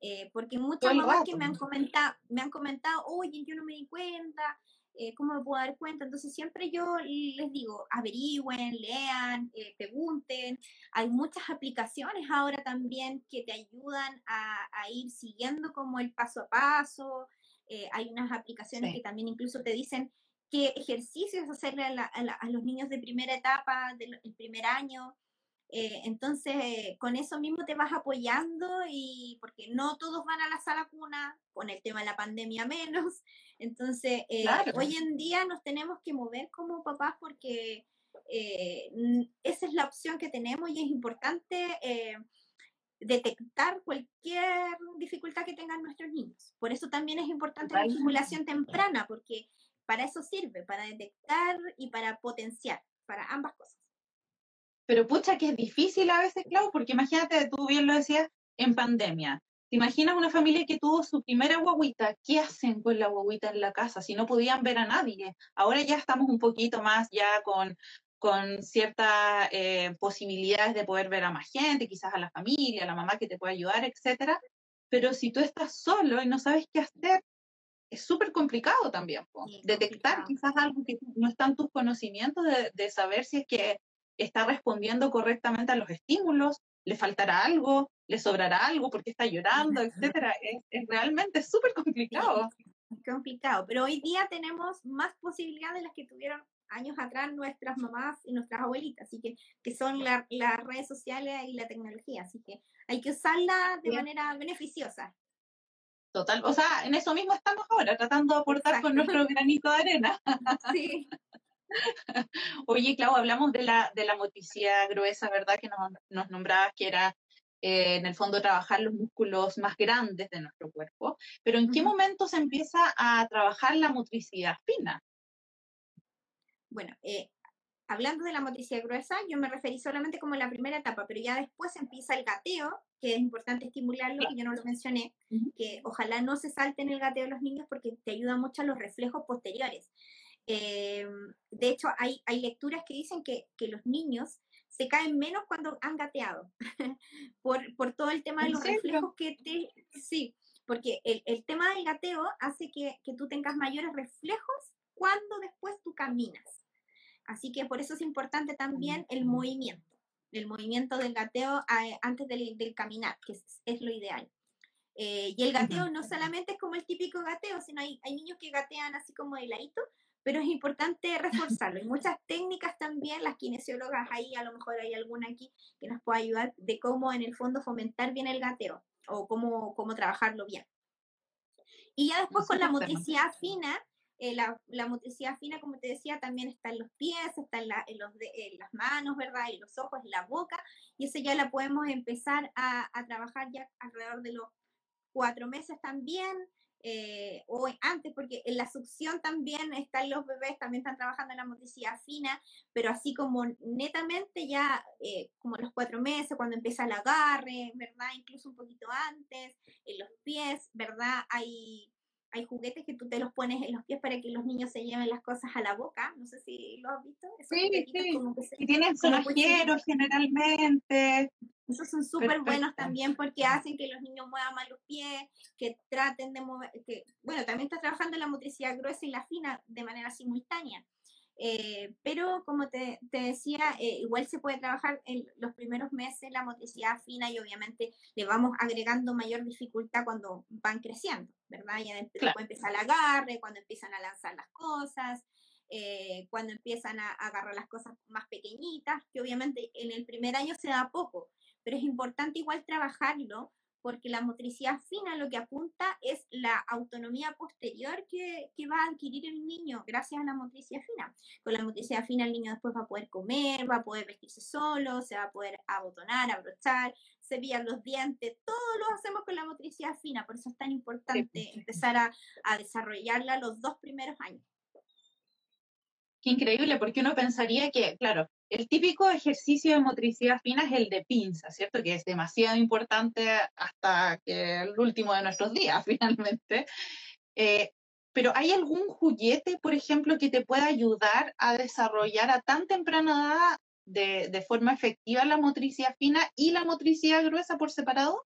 eh, porque muchas mamás que me han comentado, me han comentado, oye, yo no me di cuenta, eh, ¿cómo me puedo dar cuenta? Entonces siempre yo les digo, averigüen, lean, eh, pregunten. Hay muchas aplicaciones ahora también que te ayudan a, a ir siguiendo como el paso a paso, eh, hay unas aplicaciones que también incluso te dicen qué ejercicios hacerle a, los niños de primera etapa, del primer año. Eh, entonces, con eso mismo te vas apoyando y porque no todos van a la sala cuna, con el tema de la pandemia menos. Entonces, eh, hoy en día nos tenemos que mover como papás porque esa es la opción que tenemos y es importante detectar cualquier dificultad que tengan nuestros niños. Por eso también es importante la estimulación temprana, porque para eso sirve, para detectar y para potenciar, para ambas cosas. Pero pucha que es difícil a veces, Clau, porque imagínate, tú bien lo decías, en pandemia. ¿Te imaginas una familia que tuvo su primera guaguita? ¿Qué hacen con la guaguita en la casa si no podían ver a nadie? Ahora ya estamos un poquito más ya con con ciertas eh, posibilidades de poder ver a más gente, quizás a la familia, a la mamá que te puede ayudar, etcétera. Pero si tú estás solo y no sabes qué hacer, es súper complicado también. Detectar quizás algo que no está en tus conocimientos de, saber si es que está respondiendo correctamente a los estímulos, le faltará algo, le sobrará algo porque está llorando, etcétera. Es, realmente súper complicado. Es complicado, pero hoy día tenemos más posibilidades de las que tuvieron años atrás nuestras mamás y nuestras abuelitas, así que, que son las redes sociales y la tecnología, así que hay que usarla de manera beneficiosa. Total, o sea, en eso mismo estamos ahora, tratando de aportar con nuestro granito de arena. Sí. Oye, Clau, hablamos de la, de la motricidad gruesa, ¿verdad? Que nos, nos nombrabas que era eh, en el fondo trabajar los músculos más grandes de nuestro cuerpo, pero ¿en qué momento se empieza a trabajar la motricidad fina? bueno, eh, hablando de la motricidad gruesa, yo me referí solamente como la primera etapa, pero ya después empieza el gateo, que es importante estimularlo, que yo no lo mencioné, que ojalá no se salte en el gateo de los niños porque te ayuda mucho a los reflejos posteriores. Eh, de hecho, hay, hay lecturas que dicen que, que, los niños se caen menos cuando han gateado, por, por, todo el tema de los reflejos que te... Sí, porque el, el tema del gateo hace que, que tú tengas mayores reflejos cuando después tú caminas. Así que por eso es importante también el movimiento, el movimiento del gateo eh, antes del, caminar, que es, lo ideal. Eh, y el gateo no solamente es como el típico gateo, sino hay, hay niños que gatean así como de ladito, pero es importante reforzarlo. Hay muchas técnicas también, las kinesiólogas ahí, a lo mejor hay alguna aquí que nos pueda ayudar de cómo en el fondo fomentar bien el gateo o cómo, cómo trabajarlo bien. Y ya después con la motricidad fina, eh, la, la, motricidad fina, como te decía, también está en los pies, está en, la, en, los en las manos, ¿verdad? En los ojos, la boca, y eso ya la podemos empezar a, a trabajar ya alrededor de los cuatro meses también, eh, o antes, porque en la succión también están los bebés, también están trabajando en la motricidad fina, pero así como netamente ya eh, como los cuatro meses, cuando empieza el agarre, ¿verdad? Incluso un poquito antes, en los pies, ¿verdad? Hay hay juguetes que tú te los pones en los pies para que los niños se lleven las cosas a la boca. No sé si lo has visto. sí, sí. Como que y tienen sonajeros generalmente. Esos son súper buenos también porque hacen que los niños muevan más los pies, que traten de mover, que, bueno, también está trabajando la motricidad gruesa y la fina de manera simultánea. Eh, pero como te, decía, eh, igual se puede trabajar en los primeros meses la motricidad fina y obviamente le vamos agregando mayor dificultad cuando van creciendo, ¿verdad? Ya después empieza el agarre, cuando empiezan a lanzar las cosas, eh, cuando empiezan a, a, agarrar las cosas más pequeñitas, que obviamente en el primer año se da poco, pero es importante igual trabajarlo porque la motricidad fina lo que apunta es la autonomía posterior que, va a adquirir el niño gracias a la motricidad fina. Con la motricidad fina el niño después va a poder comer, va a poder vestirse solo, se va a poder abotonar, abrochar, cepillar los dientes, todo lo hacemos con la motricidad fina, por eso es tan importante empezar a, a desarrollarla los dos primeros años. Qué increíble, porque uno pensaría que, claro, el típico ejercicio de motricidad fina es el de pinza, ¿cierto? Que es demasiado importante hasta el último de nuestros días, finalmente. Eh, pero ¿hay algún juguete, por ejemplo, que te pueda ayudar a desarrollar a tan temprana edad de, de forma efectiva la motricidad fina y la motricidad gruesa por separado?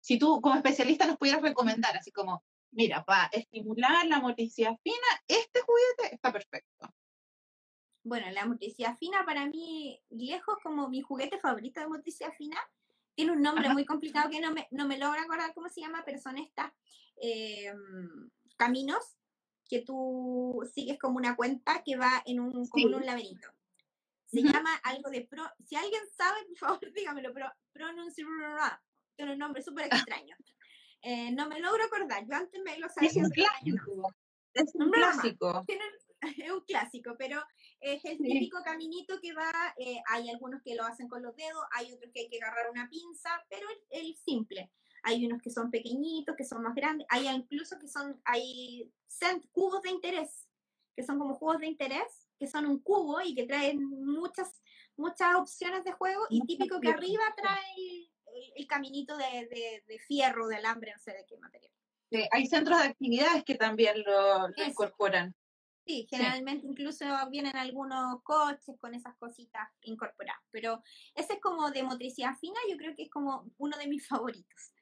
Si tú como especialista nos pudieras recomendar, así como, mira, para estimular la motricidad fina, este juguete está perfecto bueno, la motricidad fina para mí, lejos como mi juguete favorito de motricidad fina, tiene un nombre muy complicado que no me, no me logro acordar cómo se llama, pero son estas eh, caminos que tú sigues como una cuenta que va en un, como un laberinto. Se llama algo de pro. Si alguien sabe, por favor, dígamelo, pero pronunciar tiene un nombre súper extraño. Eh, no me logro acordar. Yo antes me lo sabía. Es un clásico. Es un clásico. es un clásico, pero es el típico caminito que va, eh, hay algunos que lo hacen con los dedos, hay otros que hay que agarrar una pinza, pero el, simple. Hay unos que son pequeñitos, que son más grandes, hay incluso que son, hay cubos de interés, que son como juegos de interés, que son un cubo y que traen muchas, muchas opciones de juego, y típico que arriba trae el, caminito de, de, fierro, de alambre, no sé de qué material. hay centros de actividades que también lo incorporan. Sí, generalmente incluso vienen algunos coches con esas cositas incorporadas, pero ese es como de motricidad fina, yo creo que es como uno de mis favoritos.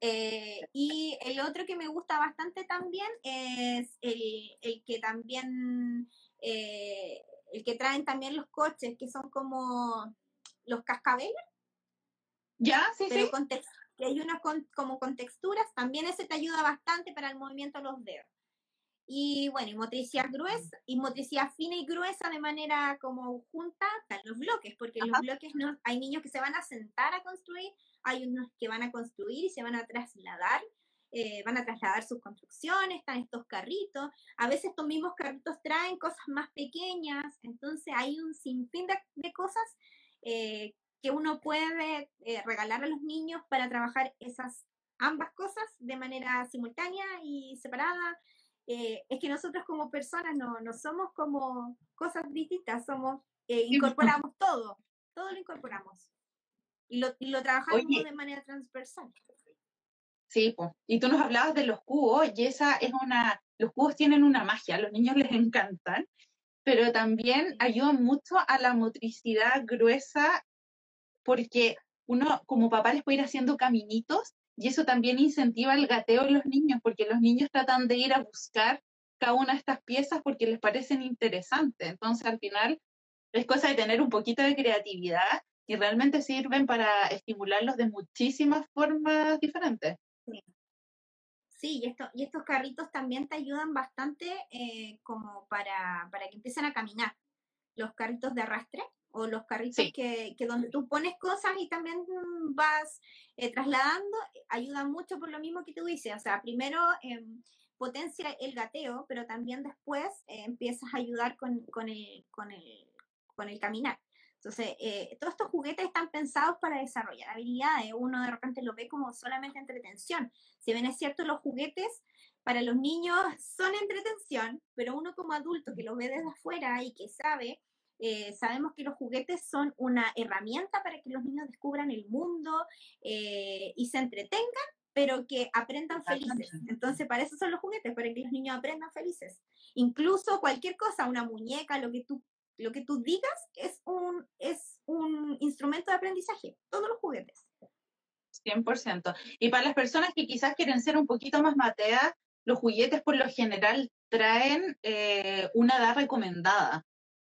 Eh, y el otro que me gusta bastante también es el, que también, eh, el que traen también los coches, que son como los cascabeles. Ya, sí, sí. que hay unas como con texturas, también ese te ayuda bastante para el movimiento de los dedos. Y bueno, y motricidad gruesa, y motricidad fina y gruesa de manera como junta están los bloques, porque los bloques no, hay niños que se van a sentar a construir, hay unos que van a construir y se van a trasladar, eh, van a trasladar sus construcciones, están estos carritos, a veces estos mismos carritos traen cosas más pequeñas, entonces hay un sinfín de, cosas eh, que uno puede eh, regalar a los niños para trabajar esas ambas cosas de manera simultánea y separada eh, es que nosotros como personas no, no somos como cosas distintas, somos, eh, incorporamos todo, todo lo incorporamos. Y lo, y lo trabajamos de manera transversal. Sí, pues. y tú nos hablabas de los cubos, y esa es una, los cubos tienen una magia, a los niños les encantan, pero también ayudan mucho a la motricidad gruesa, porque uno como papá les puede ir haciendo caminitos y eso también incentiva el gateo en los niños, porque los niños tratan de ir a buscar cada una de estas piezas porque les parecen interesantes. Entonces, al final, es cosa de tener un poquito de creatividad y realmente sirven para estimularlos de muchísimas formas diferentes. Sí. y, esto, y estos carritos también te ayudan bastante eh, como para, para que empiecen a caminar. Los carritos de arrastre o los carritos que, que, donde tú pones cosas y también vas eh, trasladando, ayuda mucho por lo mismo que tú dices. O sea, primero em, potencia el gateo, pero también después eh, empiezas a ayudar con, con, el, con, el, con el caminar. Entonces, eh, todos estos juguetes están pensados para desarrollar habilidades. Uno de repente lo ve como solamente entretención. Si bien es cierto, los juguetes para los niños son entretención, pero uno como adulto que lo ve desde afuera y que sabe eh, sabemos que los juguetes son una herramienta para que los niños descubran el mundo eh, y se entretengan, pero que aprendan felices. Entonces, para eso son los juguetes, para que los niños aprendan felices. Incluso cualquier cosa, una muñeca, lo que tú, lo que tú digas, es un, es un instrumento de aprendizaje, todos los juguetes. 100%. Y para las personas que quizás quieren ser un poquito más mateas, los juguetes por lo general traen eh, una edad recomendada.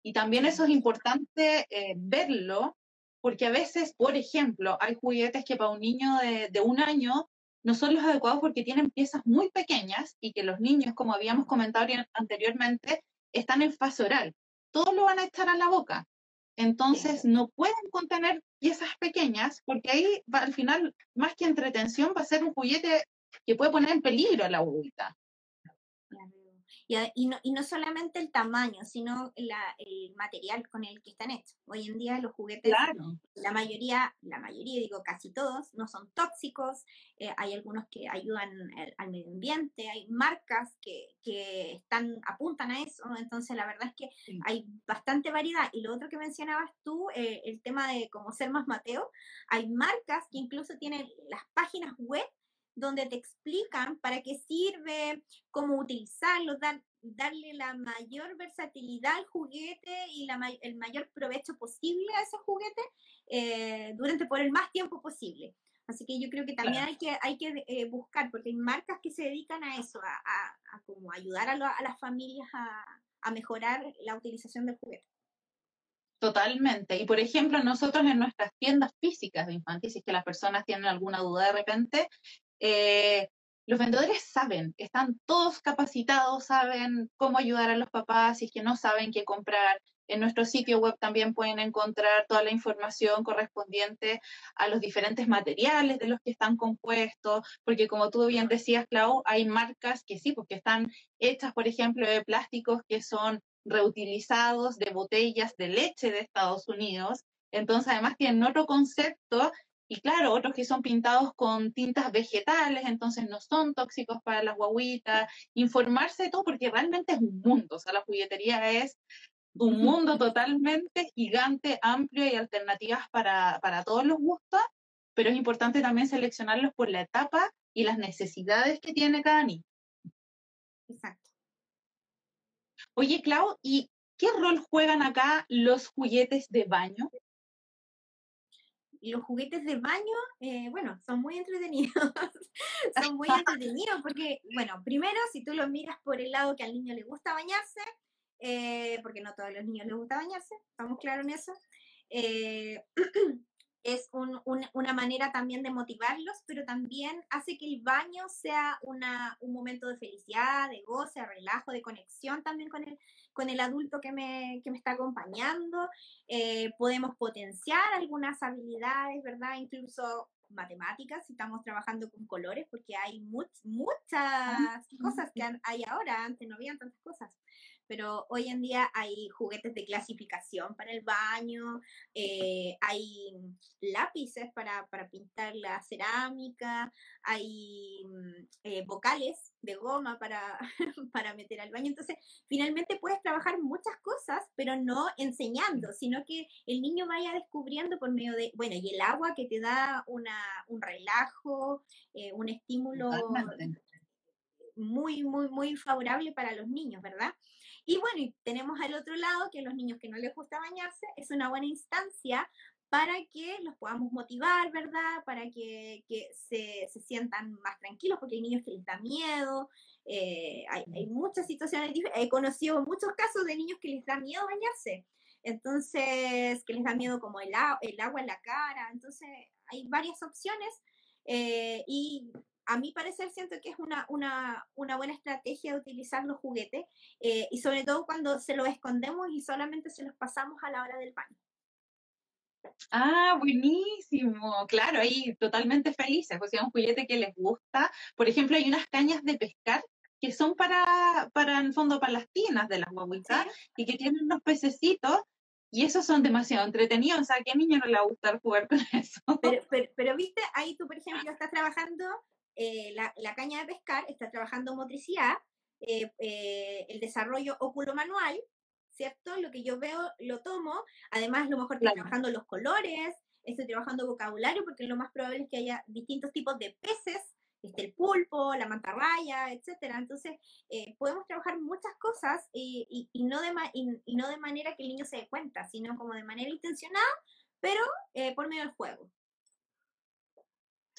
Y también eso es importante eh, verlo, porque a veces, por ejemplo, hay juguetes que para un niño de, un año no son los adecuados porque tienen piezas muy pequeñas y que los niños, como habíamos comentado anteriormente, están en fase oral. Todos lo van a estar a la boca. Entonces no pueden contener piezas pequeñas porque ahí va, al final, más que entretención, va a ser un juguete que puede poner en peligro a la bobita. Y, no, y no solamente el tamaño, sino la, el material con el que están hechos. Hoy en día los juguetes, la mayoría, la mayoría, digo casi todos, no son tóxicos, eh, hay algunos que ayudan al, medio ambiente, hay marcas que, que, están, apuntan a eso, entonces la verdad es que hay bastante variedad. Y lo otro que mencionabas tú, eh, el tema de cómo ser más Mateo, hay marcas que incluso tienen las páginas web donde te explican para qué sirve, cómo utilizarlo, darle la mayor versatilidad al juguete y el mayor provecho posible a ese juguete eh, durante por el más tiempo posible. Así que yo creo que también hay que, hay que eh, buscar, porque hay marcas que se dedican a eso, a, como ayudar a, las familias a, mejorar la utilización del juguete. Totalmente. Y por ejemplo, nosotros en nuestras tiendas físicas de infantil, si es que las personas tienen alguna duda de repente, eh, los vendedores saben, están todos capacitados, saben cómo ayudar a los papás si que no saben qué comprar. En nuestro sitio web también pueden encontrar toda la información correspondiente a los diferentes materiales de los que están compuestos, porque como tú bien decías, Clau, hay marcas que sí, porque están hechas, por ejemplo, de plásticos que son reutilizados de botellas de leche de Estados Unidos. Entonces, además tienen otro concepto y claro, otros que son pintados con tintas vegetales, entonces no son tóxicos para las guaguitas. Informarse de todo, porque realmente es un mundo. O sea, la juguetería es un mundo totalmente gigante, amplio y alternativas para, para todos los gustos, pero es importante también seleccionarlos por la etapa y las necesidades que tiene cada niño. Exacto. Oye, Clau, ¿y qué rol juegan acá los juguetes de baño? Los juguetes de baño, eh, bueno, son muy entretenidos. son muy entretenidos porque, bueno, primero, si tú lo miras por el lado que al niño le gusta bañarse, eh, porque no todos los niños les gusta bañarse, estamos claros en eso. Eh, es una manera también de motivarlos, pero también hace que el baño sea una, un momento de felicidad, de goce, de relajo, de conexión también con el, con el adulto que me, que me está acompañando. Eh, podemos potenciar algunas habilidades, ¿verdad? Incluso matemáticas, si estamos trabajando con colores, porque hay muchas cosas que hay ahora, antes no habían tantas cosas pero hoy en día hay juguetes de clasificación para el baño, eh, hay lápices para, pintar la cerámica, hay mm, eh, vocales de goma para, para meter al baño. Entonces, finalmente puedes trabajar muchas cosas, pero no enseñando, sino que el niño vaya descubriendo por medio de, bueno, y el agua que te da una, un relajo, eh, un estímulo muy, muy, muy favorable para los niños, ¿verdad? Y bueno, y tenemos al otro lado que los niños que no les gusta bañarse es una buena instancia para que los podamos motivar, ¿verdad? Para que, se, sientan más tranquilos, porque hay niños que les da miedo, eh, hay, muchas situaciones, he conocido muchos casos de niños que les da miedo bañarse, entonces, que les da miedo como el, el agua en la cara, entonces hay varias opciones eh, y a mi parecer siento que es una, una, una buena estrategia de utilizar los juguetes eh, y sobre todo cuando se los escondemos y solamente se los pasamos a la hora del baño. Ah, buenísimo. Claro, ahí totalmente felices. O sea, un juguete que les gusta. Por ejemplo, hay unas cañas de pescar que son para, para en fondo, para las tinas de las guaguitas y que tienen unos pececitos y esos son demasiado entretenidos. O sea, ¿a qué niño no le va a gustar jugar con eso? Pero, pero, pero, viste, ahí tú, por ejemplo, estás trabajando eh, la, caña de pescar está trabajando motricidad, eh, eh, el desarrollo óculo-manual, ¿cierto? Lo que yo veo lo tomo, además lo mejor estoy trabajando los colores, estoy trabajando vocabulario, porque lo más probable es que haya distintos tipos de peces este, el pulpo, la mantarraya, etcétera. Entonces, eh, podemos trabajar muchas cosas y, no de y, no de manera que el niño se dé cuenta, sino como de manera intencionada, pero eh, por medio del juego.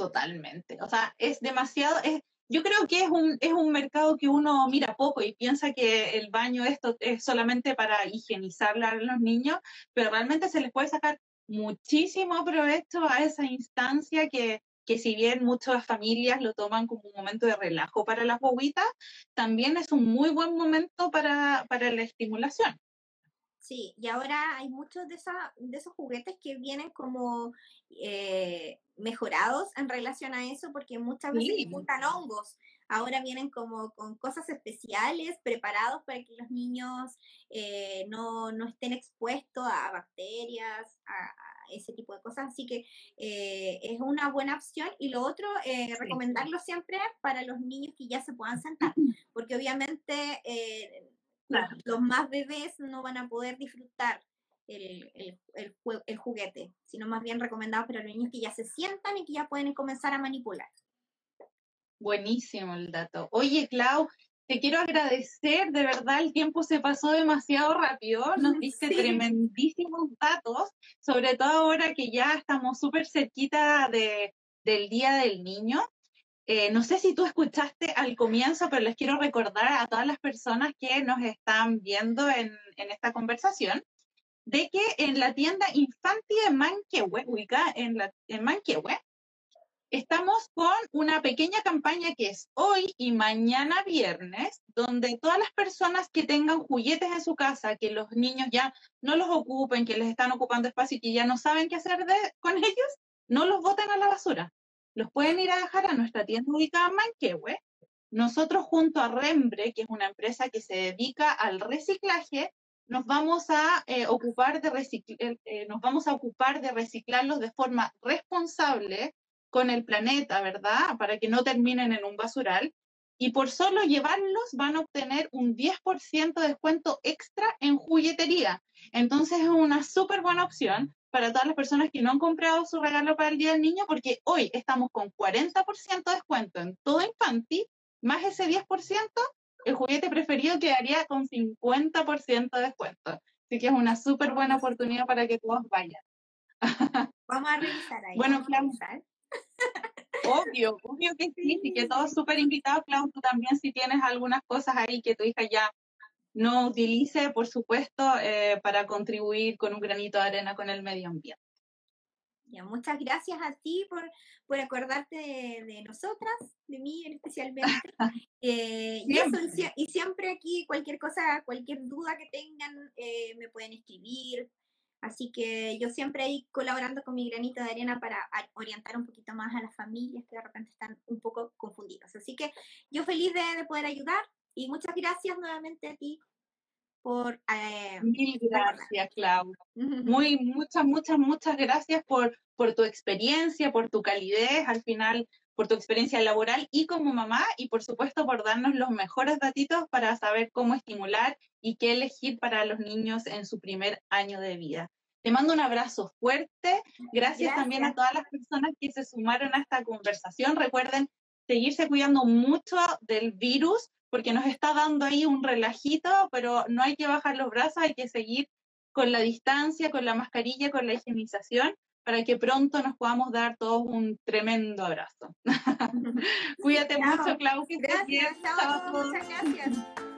Totalmente. O sea, es demasiado, es, yo creo que es un, es un mercado que uno mira poco y piensa que el baño esto es solamente para higienizar a los niños, pero realmente se les puede sacar muchísimo provecho a esa instancia que, que si bien muchas familias lo toman como un momento de relajo para las bobitas, también es un muy buen momento para, para la estimulación. Sí, y ahora hay muchos de, esa, de esos juguetes que vienen como eh, mejorados en relación a eso, porque muchas veces sí. juntan hongos. Ahora vienen como con cosas especiales preparados para que los niños eh, no, no, estén expuestos a bacterias, a, ese tipo de cosas. Así que eh, es una buena opción. Y lo otro, recomendarlo siempre para los niños que ya se puedan sentar, porque obviamente los más bebés no van a poder disfrutar el, el, el, juguete, sino más bien recomendado para los niños que ya se sientan y que ya pueden comenzar a manipular. Buenísimo el dato. Oye, Clau, te quiero agradecer, de verdad el tiempo se pasó demasiado rápido, nos diste tremendísimos datos, sobre todo ahora que ya estamos súper cerquita de, del Día del Niño. Eh, no sé si tú escuchaste al comienzo, pero les quiero recordar a todas las personas que nos están viendo en, esta conversación de que en la tienda Infanti de Manquehue, ubicada en, la, en Manquehue, estamos con una pequeña campaña que es hoy y mañana viernes, donde todas las personas que tengan juguetes en su casa, que los niños ya no los ocupen, que les están ocupando espacio y que ya no saben qué hacer con ellos, no los boten a la basura los pueden ir a dejar a nuestra tienda ubicada en Manquehue. Nosotros junto a Rembre, que es una empresa que se dedica al reciclaje, nos vamos a eh, ocupar de eh, eh, nos vamos a ocupar de reciclarlos de forma responsable con el planeta, ¿verdad? Para que no terminen en un basural. Y por solo llevarlos van a obtener un 10% de descuento extra en juguetería. Entonces es una súper buena opción para todas las personas que no han comprado su regalo para el Día del Niño, porque hoy estamos con 40% de descuento en todo Infanti, más ese 10%, el juguete preferido quedaría con 50% de descuento. Así que es una súper buena oportunidad para que todos vayan. Vamos a revisar ahí. Bueno, Clau. Obvio, obvio que sí, sí, que todos súper invitados, Clau, tú también si tienes algunas cosas ahí que tu hija ya no utilice, por supuesto, eh, para contribuir con un granito de arena con el medio ambiente. Ya, muchas gracias a ti por, por acordarte de, nosotras, de mí especialmente. Eh, y, siempre aquí, cualquier cosa, cualquier duda que tengan, eh, me pueden escribir. Así que yo siempre ahí colaborando con mi granito de arena para orientar un poquito más a las familias que de repente están un poco confundidas. Así que yo feliz de poder ayudar y muchas gracias nuevamente a ti por... Eh, Mil gracias, Clau. Muy, muchas, muchas, muchas gracias por, por tu experiencia, por tu calidez, al final, por tu experiencia laboral y como mamá, y por supuesto por darnos los mejores datitos para saber cómo estimular y qué elegir para los niños en su primer año de vida. Te mando un abrazo fuerte. Gracias, también a todas las personas que se sumaron a esta conversación. Recuerden seguirse cuidando mucho del virus porque nos está dando ahí un relajito, pero no hay que bajar los brazos, hay que seguir con la distancia, con la mascarilla, con la higienización, para que pronto nos podamos dar todos un tremendo abrazo. Cuídate mucho, Clau. gracias, Muchas gracias.